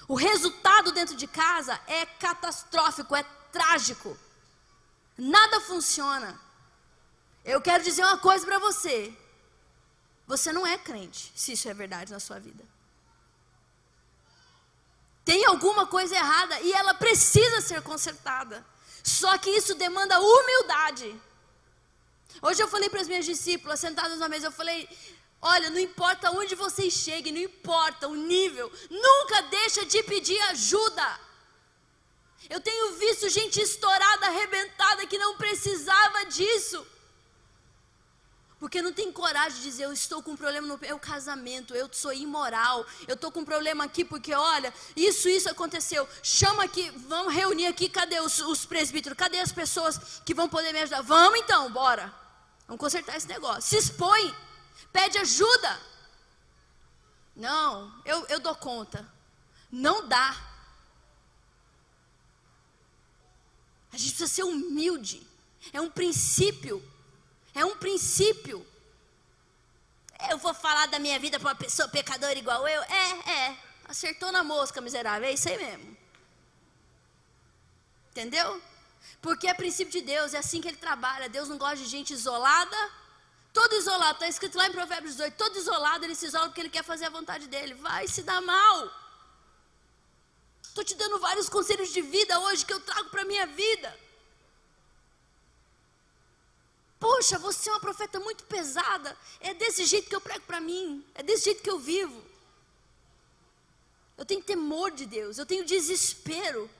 [SPEAKER 1] O resultado dentro de casa é catastrófico, é trágico. Nada funciona. Eu quero dizer uma coisa para você. Você não é crente, se isso é verdade na sua vida. Tem alguma coisa errada e ela precisa ser consertada. Só que isso demanda humildade. Hoje eu falei para as minhas discípulas, sentadas na mesa, eu falei: olha, não importa onde vocês cheguem, não importa o nível, nunca deixa de pedir ajuda. Eu tenho visto gente estourada, arrebentada, que não precisava disso. Porque não tem coragem de dizer, eu estou com um problema no meu casamento, eu sou imoral, eu estou com um problema aqui porque, olha, isso, isso aconteceu. Chama aqui, vamos reunir aqui, cadê os, os presbíteros? Cadê as pessoas que vão poder me ajudar? Vamos então, bora. Vamos consertar esse negócio. Se expõe, pede ajuda. Não, eu, eu dou conta. Não dá. A gente precisa ser humilde. É um princípio. É um princípio. Eu vou falar da minha vida para uma pessoa pecadora igual eu? É, é. Acertou na mosca, miserável. É isso aí mesmo. Entendeu? Porque é princípio de Deus, é assim que ele trabalha. Deus não gosta de gente isolada. Todo isolado, está escrito lá em Provérbios 2: todo isolado ele se isola porque ele quer fazer a vontade dele. Vai se dar mal. Estou te dando vários conselhos de vida hoje que eu trago para a minha vida. Poxa, você é uma profeta muito pesada. É desse jeito que eu prego para mim. É desse jeito que eu vivo. Eu tenho temor de Deus. Eu tenho desespero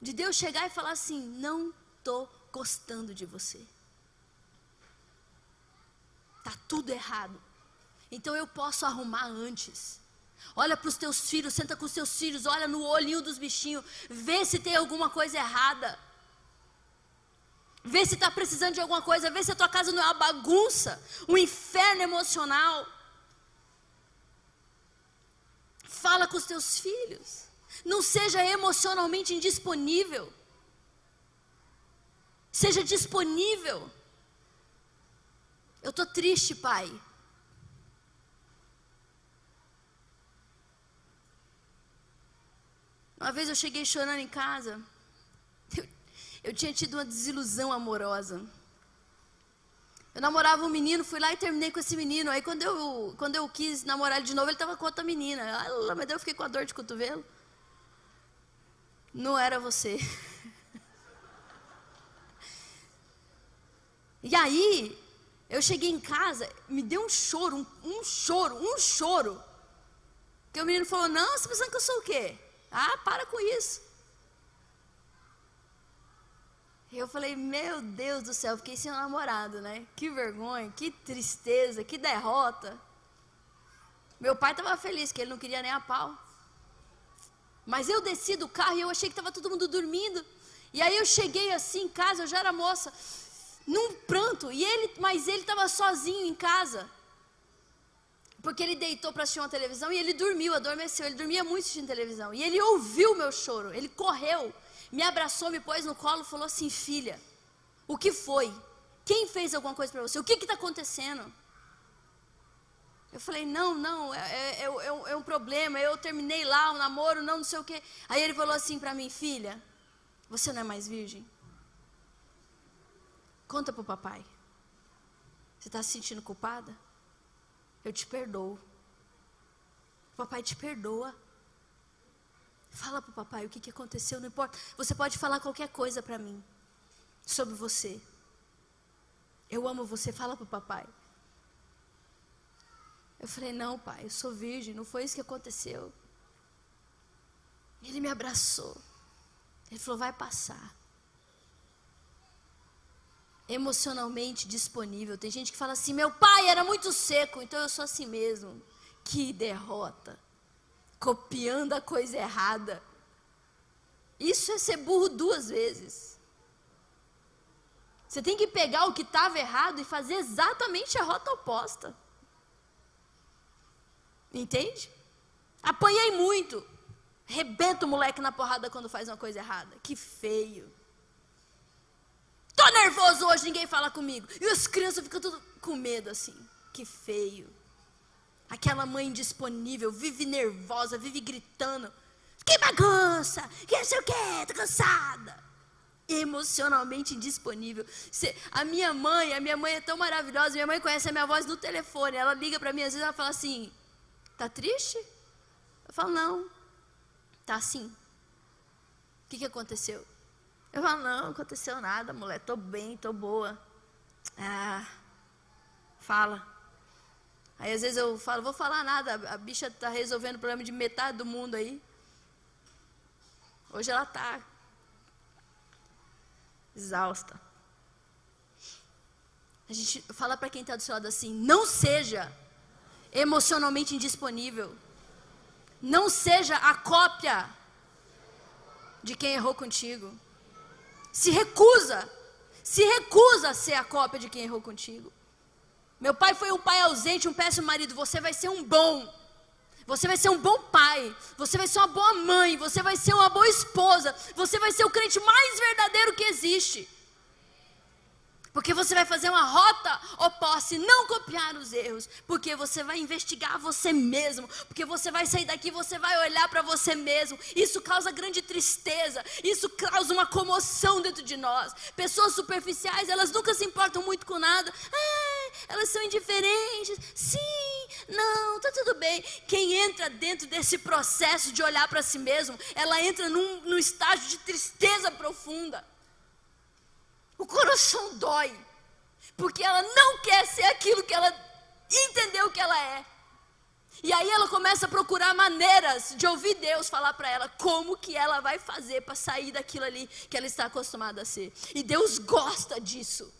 [SPEAKER 1] de Deus chegar e falar assim: não estou gostando de você. Está tudo errado. Então eu posso arrumar antes. Olha para os teus filhos, senta com os teus filhos, olha no olhinho dos bichinhos, vê se tem alguma coisa errada. Vê se está precisando de alguma coisa, vê se a tua casa não é uma bagunça, um inferno emocional. Fala com os teus filhos. Não seja emocionalmente indisponível. Seja disponível. Eu estou triste, pai. Uma vez eu cheguei chorando em casa. Eu tinha tido uma desilusão amorosa. Eu namorava um menino, fui lá e terminei com esse menino. Aí quando eu, quando eu quis namorar ele de novo, ele estava com outra menina. Ah, mas eu fiquei com a dor de cotovelo. Não era você. E aí, eu cheguei em casa, me deu um choro, um, um choro, um choro. Que o menino falou: Não, você está pensando que eu sou o quê? Ah, para com isso. E eu falei, meu Deus do céu, fiquei sem um namorado, né? Que vergonha, que tristeza, que derrota. Meu pai estava feliz, que ele não queria nem a pau. Mas eu desci do carro e eu achei que estava todo mundo dormindo. E aí eu cheguei assim em casa, eu já era moça, num pranto. E ele, mas ele estava sozinho em casa. Porque ele deitou para assistir uma televisão e ele dormiu, adormeceu. Ele dormia muito assistindo televisão. E ele ouviu meu choro, ele correu me abraçou, me pôs no colo e falou assim: Filha, o que foi? Quem fez alguma coisa para você? O que está acontecendo? Eu falei: Não, não, é, é, é, é, é um problema. Eu terminei lá o um namoro, não, não sei o quê. Aí ele falou assim para mim: Filha, você não é mais virgem? Conta para o papai. Você está se sentindo culpada? Eu te perdoo. O papai te perdoa. Fala para o papai o que, que aconteceu, não importa. Você pode falar qualquer coisa para mim sobre você. Eu amo você, fala para o papai. Eu falei, não, pai, eu sou virgem, não foi isso que aconteceu. Ele me abraçou. Ele falou, vai passar. Emocionalmente disponível. Tem gente que fala assim, meu pai era muito seco, então eu sou assim mesmo. Que derrota copiando a coisa errada. Isso é ser burro duas vezes. Você tem que pegar o que estava errado e fazer exatamente a rota oposta. Entende? Apanhei muito. Rebenta o moleque na porrada quando faz uma coisa errada. Que feio. Tô nervoso hoje, ninguém fala comigo. E as crianças ficam tudo com medo assim. Que feio. Aquela mãe indisponível, vive nervosa, vive gritando. Que bagunça! Que não sei o quê, tô cansada. Emocionalmente indisponível. A minha mãe, a minha mãe é tão maravilhosa, minha mãe conhece a minha voz no telefone. Ela liga para mim, às vezes ela fala assim: tá triste? Eu falo, não. Tá assim. O que, que aconteceu? Eu falo, não, não aconteceu nada, mulher, tô bem, tô boa. Ah, fala. Aí às vezes eu falo, vou falar nada, a bicha está resolvendo o problema de metade do mundo aí. Hoje ela está exausta. A gente fala para quem está do seu lado assim: não seja emocionalmente indisponível. Não seja a cópia de quem errou contigo. Se recusa. Se recusa a ser a cópia de quem errou contigo. Meu pai foi um pai ausente, um péssimo marido. Você vai ser um bom. Você vai ser um bom pai. Você vai ser uma boa mãe. Você vai ser uma boa esposa. Você vai ser o crente mais verdadeiro que existe. Porque você vai fazer uma rota oposta e não copiar os erros. Porque você vai investigar você mesmo. Porque você vai sair daqui você vai olhar para você mesmo. Isso causa grande tristeza. Isso causa uma comoção dentro de nós. Pessoas superficiais, elas nunca se importam muito com nada. Ah, elas são indiferentes. Sim, não, tá tudo bem. Quem entra dentro desse processo de olhar para si mesmo, ela entra num, num estágio de tristeza profunda. O coração dói. Porque ela não quer ser aquilo que ela entendeu que ela é. E aí ela começa a procurar maneiras de ouvir Deus falar para ela como que ela vai fazer para sair daquilo ali que ela está acostumada a ser. E Deus gosta disso.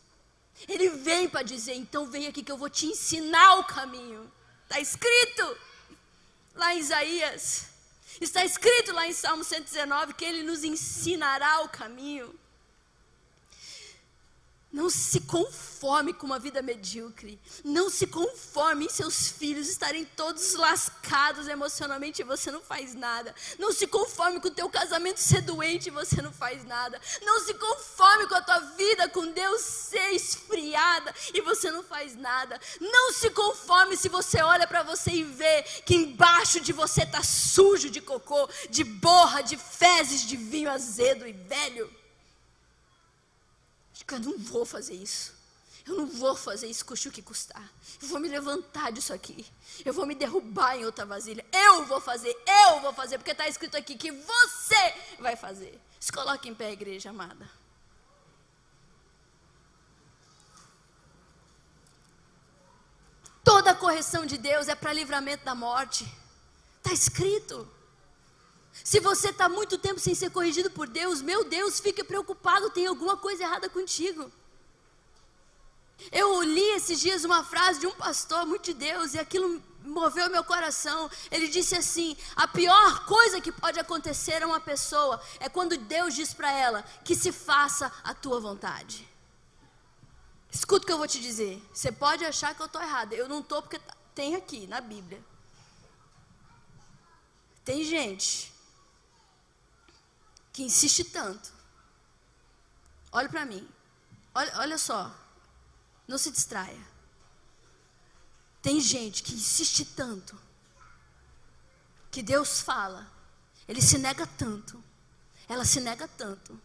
[SPEAKER 1] Ele vem para dizer, então vem aqui que eu vou te ensinar o caminho. Está escrito lá em Isaías. Está escrito lá em Salmo 119 que ele nos ensinará o caminho. Não se conforme com uma vida medíocre. Não se conforme em seus filhos estarem todos lascados emocionalmente e você não faz nada. Não se conforme com o teu casamento ser doente e você não faz nada. Não se conforme com a tua vida com Deus ser esfriada e você não faz nada. Não se conforme se você olha para você e vê que embaixo de você está sujo de cocô, de borra, de fezes, de vinho azedo e velho. Eu não vou fazer isso. Eu não vou fazer isso, custe o que custar. Eu vou me levantar disso aqui. Eu vou me derrubar em outra vasilha. Eu vou fazer, eu vou fazer, porque está escrito aqui que você vai fazer. Se coloque em pé, igreja amada. Toda correção de Deus é para livramento da morte. Está escrito. Se você está muito tempo sem ser corrigido por Deus, meu Deus, fique preocupado, tem alguma coisa errada contigo. Eu li esses dias uma frase de um pastor muito de Deus e aquilo moveu meu coração. Ele disse assim: a pior coisa que pode acontecer a uma pessoa é quando Deus diz para ela que se faça a tua vontade. Escuta o que eu vou te dizer. Você pode achar que eu estou errada. Eu não estou porque tem aqui na Bíblia. Tem gente que insiste tanto. Olha para mim. Olha, olha só. Não se distraia. Tem gente que insiste tanto. Que Deus fala. Ele se nega tanto. Ela se nega tanto.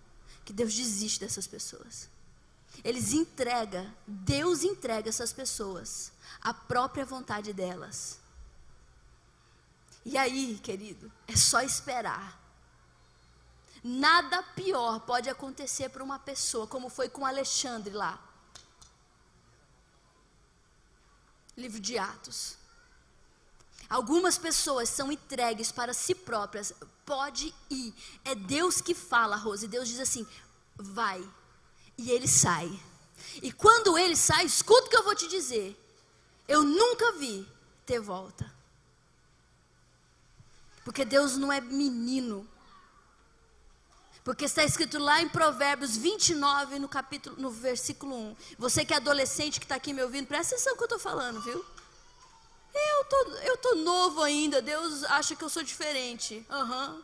[SPEAKER 1] Que Deus desiste dessas pessoas. Eles entrega, Deus entrega essas pessoas a própria vontade delas. E aí, querido, é só esperar Nada pior pode acontecer para uma pessoa, como foi com Alexandre lá. Livro de Atos. Algumas pessoas são entregues para si próprias. Pode ir. É Deus que fala, Rose. Deus diz assim: vai. E ele sai. E quando ele sai, escuta o que eu vou te dizer. Eu nunca vi ter volta. Porque Deus não é menino porque está escrito lá em Provérbios 29, no capítulo, no versículo 1. Você que é adolescente que está aqui me ouvindo, presta atenção no que eu estou falando, viu? Eu tô, eu tô novo ainda, Deus acha que eu sou diferente. Uhum.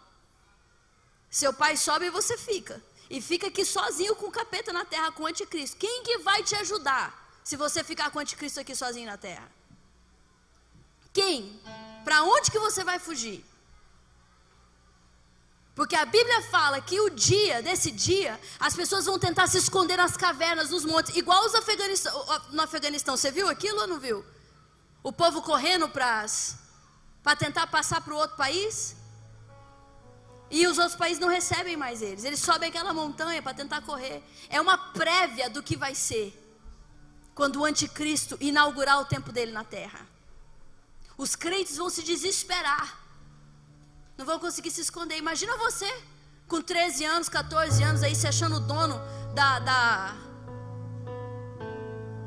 [SPEAKER 1] Seu pai sobe e você fica. E fica aqui sozinho com o capeta na terra, com o anticristo. Quem que vai te ajudar se você ficar com o anticristo aqui sozinho na terra? Quem? Para onde que você vai fugir? Porque a Bíblia fala que o dia, nesse dia, as pessoas vão tentar se esconder nas cavernas, nos montes, igual os Afeganistão, no Afeganistão. Você viu aquilo ou não viu? O povo correndo para tentar passar para o outro país. E os outros países não recebem mais eles. Eles sobem aquela montanha para tentar correr. É uma prévia do que vai ser. quando o anticristo inaugurar o tempo dele na terra. Os crentes vão se desesperar. Não vão conseguir se esconder. Imagina você com 13 anos, 14 anos aí se achando o dono da, da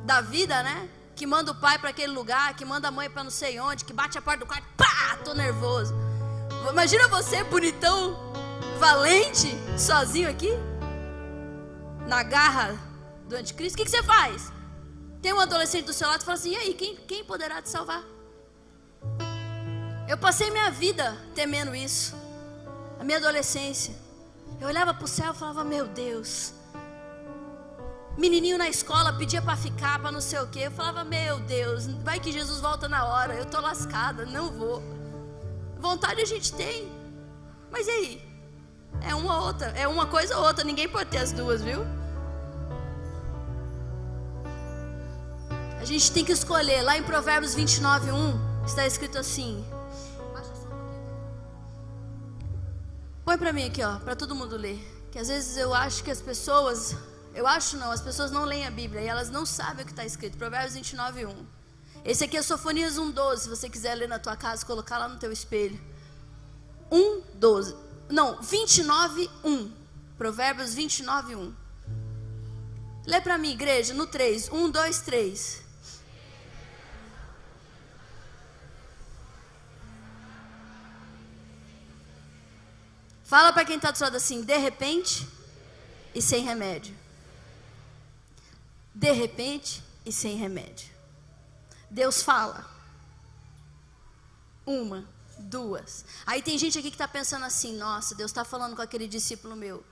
[SPEAKER 1] da vida, né? Que manda o pai para aquele lugar, que manda a mãe para não sei onde, que bate a porta do quarto, pá, tô nervoso. Imagina você bonitão, valente, sozinho aqui, na garra do anticristo. O que, que você faz? Tem um adolescente do seu lado e fala assim: e aí, quem, quem poderá te salvar? Eu passei minha vida temendo isso, a minha adolescência. Eu olhava para o céu e falava: Meu Deus. Menininho na escola pedia para ficar, para não sei o quê. Eu falava: Meu Deus, vai que Jesus volta na hora. Eu tô lascada, não vou. Vontade a gente tem, mas e aí? É uma ou outra, é uma coisa ou outra. Ninguém pode ter as duas, viu? A gente tem que escolher. Lá em Provérbios 29, 1, está escrito assim: Põe para mim aqui, ó, para todo mundo ler. Que às vezes eu acho que as pessoas, eu acho não, as pessoas não leem a Bíblia e elas não sabem o que está escrito. Provérbios 29, 1. Esse aqui é Sofonias 1,12. Se você quiser ler na tua casa, colocar lá no teu espelho. 1,12. Não, 29, 1. Provérbios 29, 1. Lê para mim, igreja, no 3. 1, 2, 3. Fala para quem está do seu lado assim, de repente e sem remédio. De repente e sem remédio. Deus fala. Uma, duas. Aí tem gente aqui que está pensando assim: nossa, Deus está falando com aquele discípulo meu.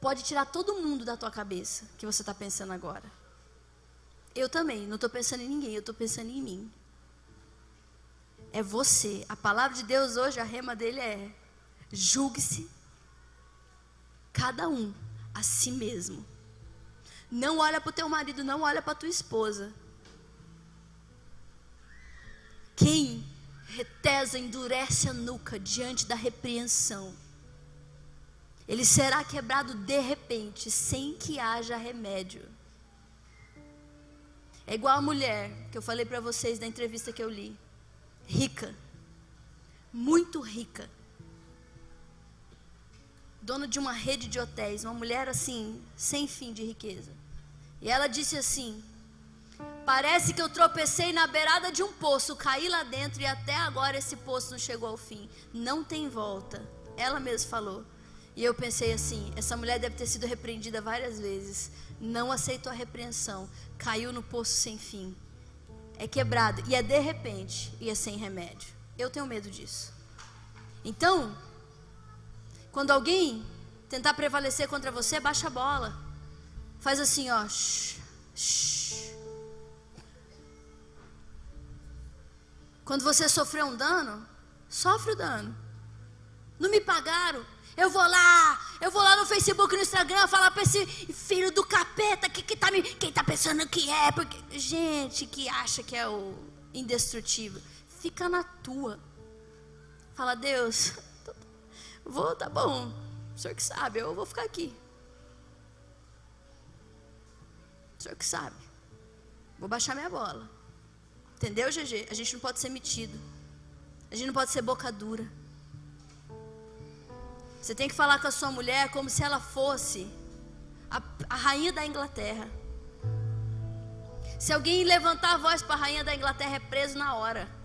[SPEAKER 1] Pode tirar todo mundo da tua cabeça que você está pensando agora. Eu também, não estou pensando em ninguém, eu estou pensando em mim. É você. A palavra de Deus hoje, a rema dele é Julgue-se cada um a si mesmo. Não olha para o teu marido, não olha para a tua esposa. Quem retesa, endurece a nuca diante da repreensão, ele será quebrado de repente, sem que haja remédio. É igual a mulher que eu falei para vocês na entrevista que eu li. Rica. Muito rica dona de uma rede de hotéis, uma mulher assim, sem fim de riqueza. E ela disse assim: Parece que eu tropecei na beirada de um poço, caí lá dentro e até agora esse poço não chegou ao fim. Não tem volta. Ela mesma falou. E eu pensei assim: essa mulher deve ter sido repreendida várias vezes. Não aceitou a repreensão. Caiu no poço sem fim. É quebrado. E é de repente. E é sem remédio. Eu tenho medo disso. Então, quando alguém tentar prevalecer contra você, baixa a bola. Faz assim, ó. Shh, shh. Quando você sofreu um dano, sofre o dano. Não me pagaram. Eu vou lá, eu vou lá no Facebook, no Instagram, falar para esse filho do capeta que, que tá me, quem tá pensando que é, porque gente que acha que é o indestrutível, fica na tua. Fala, Deus, Vou, tá bom. O senhor que sabe, eu vou ficar aqui. O senhor que sabe. Vou baixar minha bola. Entendeu, GG? A gente não pode ser metido. A gente não pode ser boca dura. Você tem que falar com a sua mulher como se ela fosse a, a rainha da Inglaterra. Se alguém levantar a voz para a rainha da Inglaterra, é preso na hora.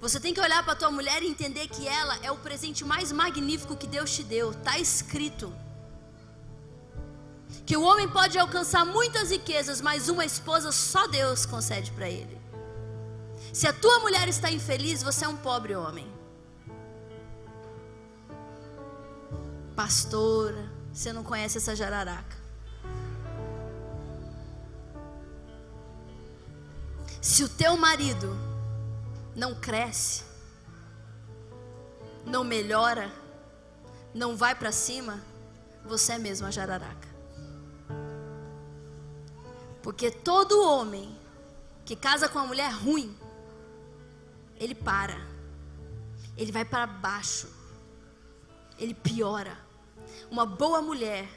[SPEAKER 1] Você tem que olhar para tua mulher e entender que ela é o presente mais magnífico que Deus te deu. Está escrito. Que o homem pode alcançar muitas riquezas, mas uma esposa só Deus concede para ele. Se a tua mulher está infeliz, você é um pobre homem. Pastora, você não conhece essa jararaca. Se o teu marido não cresce, não melhora, não vai para cima, você é mesmo a jararaca. Porque todo homem que casa com uma mulher ruim, ele para, ele vai para baixo, ele piora. Uma boa mulher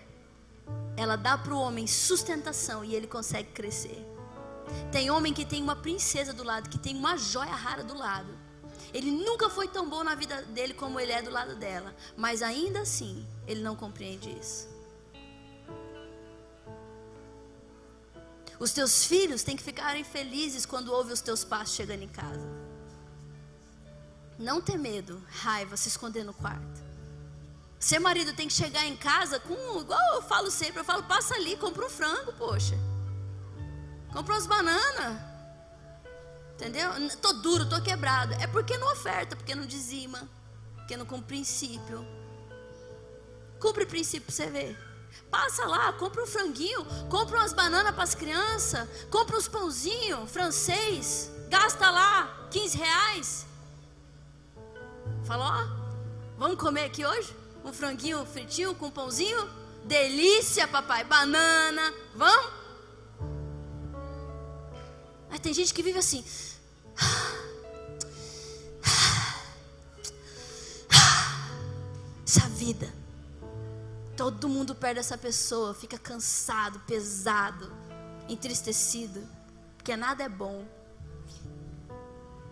[SPEAKER 1] ela dá para o homem sustentação e ele consegue crescer. Tem homem que tem uma princesa do lado, que tem uma joia rara do lado. Ele nunca foi tão bom na vida dele como ele é do lado dela, mas ainda assim, ele não compreende isso. Os teus filhos têm que ficarem felizes quando ouvem os teus passos chegando em casa. Não ter medo, raiva, se esconder no quarto. Ser marido tem que chegar em casa com, igual eu falo sempre, eu falo, passa ali, compra um frango, poxa. Compra umas bananas. Entendeu? Tô duro, tô quebrado. É porque não oferta, porque não dizima, porque não cumpre princípio. Cumpre princípio pra você ver. Passa lá, compra um franguinho, compra umas bananas para as crianças, compra uns pãozinhos francês, gasta lá 15 reais. Falou, ó, vamos comer aqui hoje? Um franguinho fritinho com pãozinho? Delícia, papai, banana, vamos? Aí tem gente que vive assim. Essa vida. Todo mundo perde essa pessoa, fica cansado, pesado, entristecido, porque nada é bom.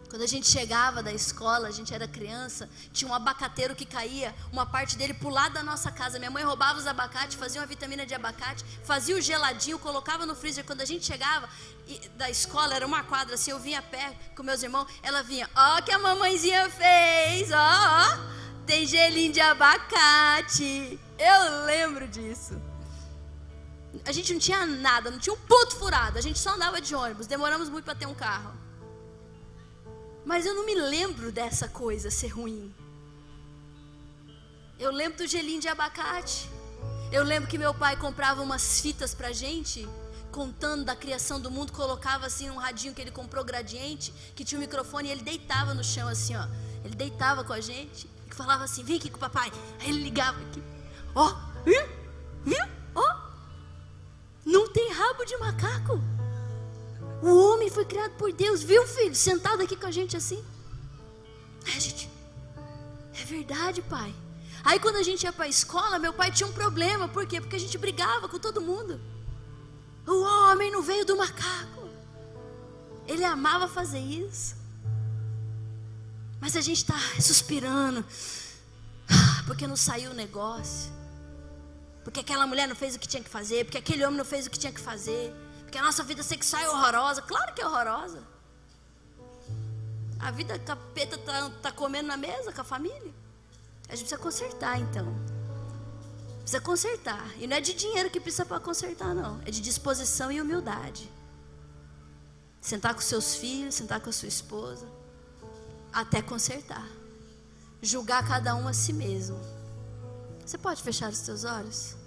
[SPEAKER 1] Quando a gente chegava da escola, a gente era criança, tinha um abacateiro que caía, uma parte dele pro da nossa casa. Minha mãe roubava os abacates, fazia uma vitamina de abacate, fazia o geladinho, colocava no freezer. Quando a gente chegava da escola, era uma quadra assim, eu vinha a pé com meus irmãos, ela vinha, ó oh, que a mamãezinha fez, ó, ó, tem gelinho de abacate. Eu lembro disso. A gente não tinha nada, não tinha um puto furado. A gente só andava de ônibus. Demoramos muito para ter um carro. Mas eu não me lembro dessa coisa ser ruim. Eu lembro do gelinho de abacate. Eu lembro que meu pai comprava umas fitas pra gente, contando da criação do mundo, colocava assim um radinho que ele comprou gradiente, que tinha um microfone e ele deitava no chão assim, ó. Ele deitava com a gente e falava assim: "Vem aqui com o papai". Aí ele ligava aqui. Ó, viu? Viu? Ó. Não tem rabo de macaco. O homem foi criado por Deus, viu, filho? Sentado aqui com a gente assim. É, gente. É verdade, pai. Aí quando a gente ia para a escola, meu pai tinha um problema. Por quê? Porque a gente brigava com todo mundo. O homem não veio do macaco. Ele amava fazer isso. Mas a gente está suspirando. Porque não saiu o negócio. Porque aquela mulher não fez o que tinha que fazer. Porque aquele homem não fez o que tinha que fazer. Porque a nossa vida sexual é horrorosa. Claro que é horrorosa. A vida capeta tá, tá comendo na mesa com a família. A gente precisa consertar então. Precisa consertar. E não é de dinheiro que precisa para consertar, não. É de disposição e humildade. Sentar com seus filhos, sentar com a sua esposa. Até consertar. Julgar cada um a si mesmo. Você pode fechar os seus olhos?